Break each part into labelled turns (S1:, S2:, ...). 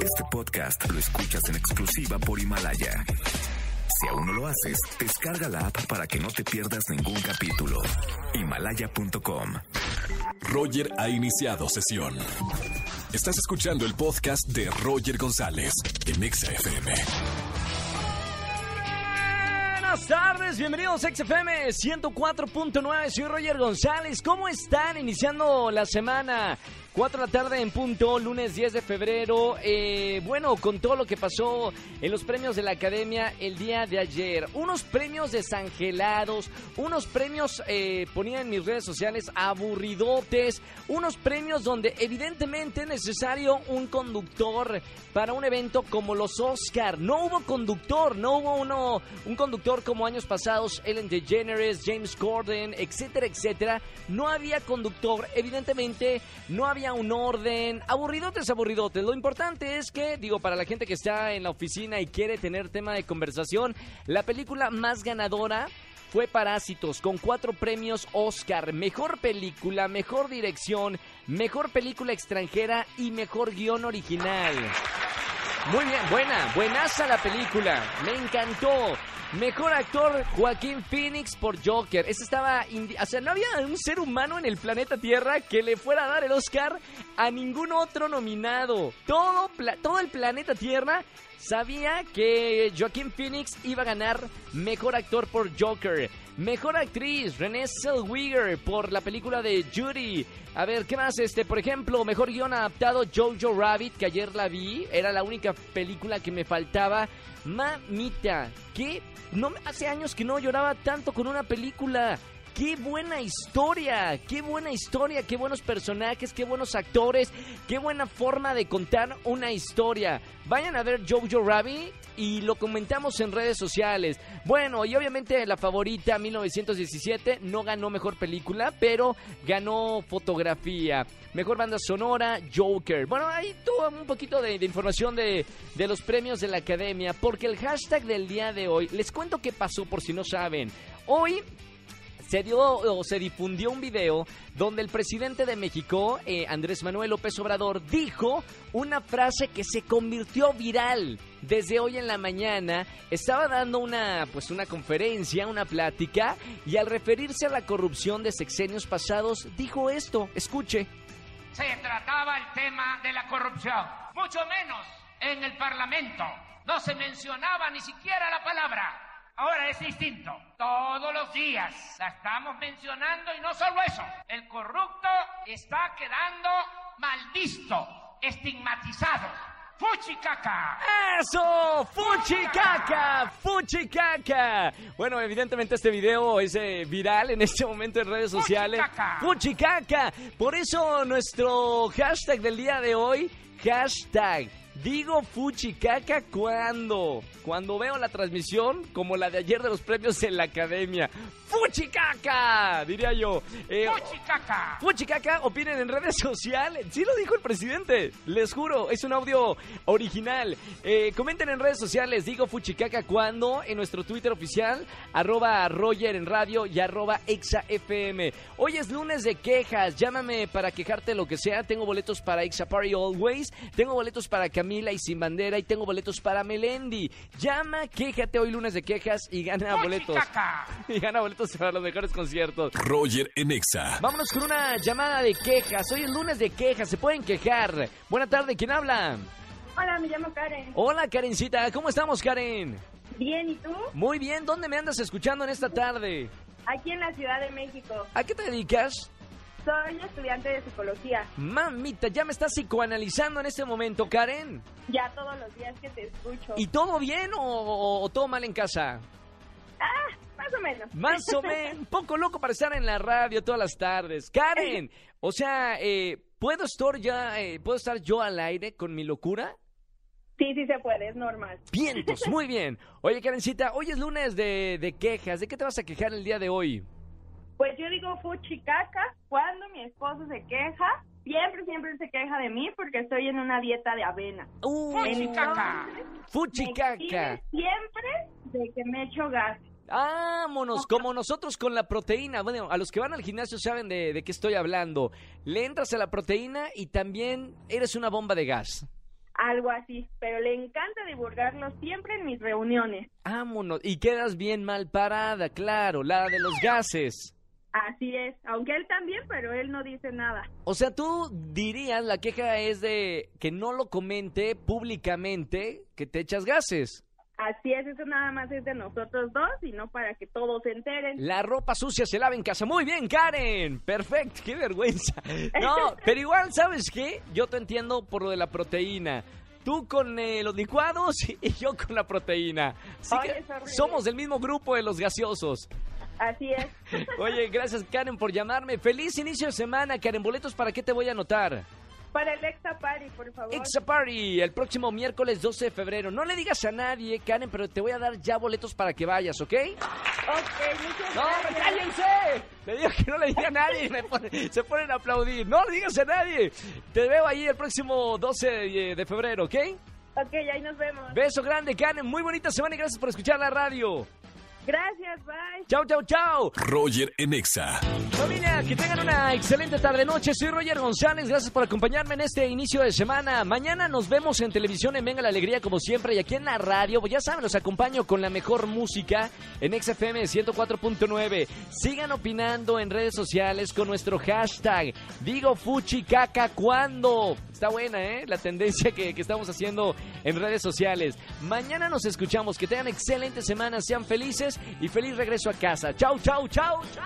S1: Este podcast lo escuchas en exclusiva por Himalaya. Si aún no lo haces, descarga la app para que no te pierdas ningún capítulo. Himalaya.com.
S2: Roger ha iniciado sesión. Estás escuchando el podcast de Roger González en Exa FM.
S3: Buenas tardes, bienvenidos a XFM 104.9, soy Roger González. ¿Cómo están iniciando la semana? 4 de la tarde en punto, lunes 10 de febrero. Eh, bueno, con todo lo que pasó en los premios de la academia el día de ayer. Unos premios desangelados, unos premios, eh, ponía en mis redes sociales, aburridotes. Unos premios donde evidentemente es necesario un conductor para un evento como los Oscar. No hubo conductor, no hubo uno, un conductor como años pasados, Ellen DeGeneres, James Corden, etcétera, etcétera. No había conductor, evidentemente no había un orden. Aburridotes, aburridotes. Lo importante es que, digo, para la gente que está en la oficina y quiere tener tema de conversación, la película más ganadora fue Parásitos, con cuatro premios Oscar, mejor película, mejor dirección, mejor película extranjera y mejor guion original. Muy bien, buena, buenaza la película, me encantó. Mejor actor Joaquín Phoenix por Joker. Ese estaba, o sea, no había un ser humano en el planeta Tierra que le fuera a dar el Oscar a ningún otro nominado. Todo, todo el planeta Tierra sabía que Joaquín Phoenix iba a ganar Mejor Actor por Joker. Mejor Actriz, Renée Zellweger por la película de Judy. A ver, ¿qué más? Este, por ejemplo, Mejor Guión Adaptado, Jojo Rabbit, que ayer la vi. Era la única película que me faltaba. Mamita, ¿qué? No, hace años que no lloraba tanto con una película. Qué buena historia, qué buena historia, qué buenos personajes, qué buenos actores, qué buena forma de contar una historia. Vayan a ver Jojo Rabbit y lo comentamos en redes sociales. Bueno, y obviamente la favorita 1917 no ganó mejor película, pero ganó fotografía. Mejor banda sonora, Joker. Bueno, ahí tuvo un poquito de, de información de, de los premios de la academia, porque el hashtag del día de hoy, les cuento qué pasó por si no saben. Hoy se dio o se difundió un video donde el presidente de México, eh, Andrés Manuel López Obrador, dijo una frase que se convirtió viral. Desde hoy en la mañana estaba dando una pues una conferencia, una plática y al referirse a la corrupción de sexenios pasados dijo esto, escuche.
S4: Se trataba el tema de la corrupción, mucho menos en el Parlamento. No se mencionaba ni siquiera la palabra Ahora es distinto. Todos los días la estamos mencionando y no solo eso. El corrupto está quedando malvisto, estigmatizado. ¡Fuchicaca!
S3: ¡Eso! ¡Fuchicaca! ¡Fuchicaca! Bueno, evidentemente este video es eh, viral en este momento en redes sociales.
S4: ¡Fuchicaca!
S3: ¡Fuchicaca! Por eso nuestro hashtag del día de hoy, hashtag Digo fuchicaca cuando, cuando veo la transmisión como la de ayer de los premios en la academia. ¡Fuchicaca! Diría yo.
S4: Eh, ¡Fuchicaca!
S3: ¡Fuchicaca! Opinen en redes sociales. Sí lo dijo el presidente. Les juro, es un audio original. Eh, comenten en redes sociales. Digo Fuchicaca cuando en nuestro Twitter oficial, arroba Roger en radio y arroba ExaFM. Hoy es lunes de quejas. Llámame para quejarte lo que sea. Tengo boletos para Exa Party Always. Tengo boletos para Camila y Sin Bandera. Y tengo boletos para Melendi. Llama, quéjate hoy lunes de quejas y gana boletos. Y gana boletos para los mejores conciertos.
S2: Roger en Exa.
S3: Vámonos con una llamada de quejas. Hoy es lunes de quejas, se pueden quejar. Buena tarde, ¿quién habla?
S5: Hola, me llamo Karen.
S3: Hola, Karencita, ¿cómo estamos, Karen?
S5: Bien, ¿y tú?
S3: Muy bien, ¿dónde me andas escuchando en esta tarde?
S5: Aquí en la Ciudad de México.
S3: ¿A qué te dedicas?
S5: Soy estudiante de psicología.
S3: Mamita, ya me estás psicoanalizando en este momento, Karen.
S5: Ya todos los días que te escucho.
S3: ¿Y todo bien o, o- o todo mal en casa?
S5: Ah, más o menos.
S3: Más o menos, un poco loco para estar en la radio todas las tardes. Karen, o sea, eh, ¿puedo estar ya, eh, puedo estar yo al aire con mi locura?
S5: Sí, sí se puede, es normal.
S3: Vientos, muy bien. Oye, Karencita, hoy es lunes de, de quejas. ¿De qué te vas a quejar el día de hoy?
S5: Pues yo digo fuchicaca cuando mi esposo se queja. Siempre, siempre se queja de mí porque estoy en una dieta de avena.
S3: Uh,
S4: ¡Fuchicaca!
S5: Siempre de que me echo gas.
S3: Vámonos, como nosotros con la proteína. Bueno, a los que van al gimnasio saben de, de qué estoy hablando. Le entras a la proteína y también eres una bomba de gas.
S5: Algo así, pero le encanta divulgarlo siempre en mis reuniones.
S3: Vámonos. Y quedas bien mal parada, claro, la de los gases.
S5: Así es, aunque él también, pero él no dice nada.
S3: O sea, tú dirías, la queja es de que no lo comente públicamente que te echas gases.
S5: Así es, eso nada más es de nosotros dos y no para que todos se enteren.
S3: La ropa sucia se lava en casa. Muy bien, Karen. Perfecto, qué vergüenza. No, pero igual, ¿sabes qué? Yo te entiendo por lo de la proteína. Tú con eh, los licuados y yo con la proteína. Así
S5: Ay,
S3: que somos del mismo grupo de los gaseosos.
S5: Así es.
S3: Oye, gracias Karen por llamarme. Feliz inicio de semana, Karen. ¿Boletos para qué te voy a anotar?
S5: Para el Exa Party, por favor.
S3: Exa Party, el próximo miércoles 12 de febrero. No le digas a nadie, Karen, pero te voy a dar ya boletos para que vayas, ¿ok?
S5: Ok, muchas
S3: ¡No,
S5: gracias.
S3: cállense! Le digo que no le diga a nadie y me pone- se ponen a aplaudir. No le digas a nadie. Te veo ahí el próximo 12 de, de febrero, ¿ok?
S5: Ok, ahí nos vemos.
S3: Beso grande, Karen. Muy bonita semana y gracias por escuchar la radio.
S5: Gracias, bye.
S3: Chao, chao, chao.
S2: Roger en Exa.
S3: Familia, que tengan una excelente tarde-noche. Soy Roger González. Gracias por acompañarme en este inicio de semana. Mañana nos vemos en televisión en Venga la Alegría, como siempre. Y aquí en la radio, pues ya saben, los acompaño con la mejor música en XFM 104.9. Sigan opinando en redes sociales con nuestro hashtag Digo Fuchi Caca cuando. Está buena, ¿eh? La tendencia que, que estamos haciendo en redes sociales. Mañana nos escuchamos. Que tengan excelente semana. Sean felices y feliz regreso a casa. Chau, chau, chau, chau.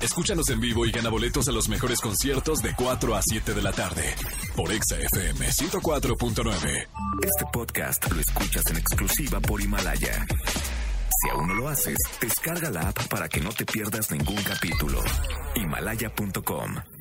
S2: Escúchanos en vivo y gana boletos a los mejores conciertos de 4 a 7 de la tarde por Exa FM 104.9.
S1: Este podcast lo escuchas en exclusiva por Himalaya. Si aún no lo haces, descarga la app para que no te pierdas ningún capítulo. Himalaya.com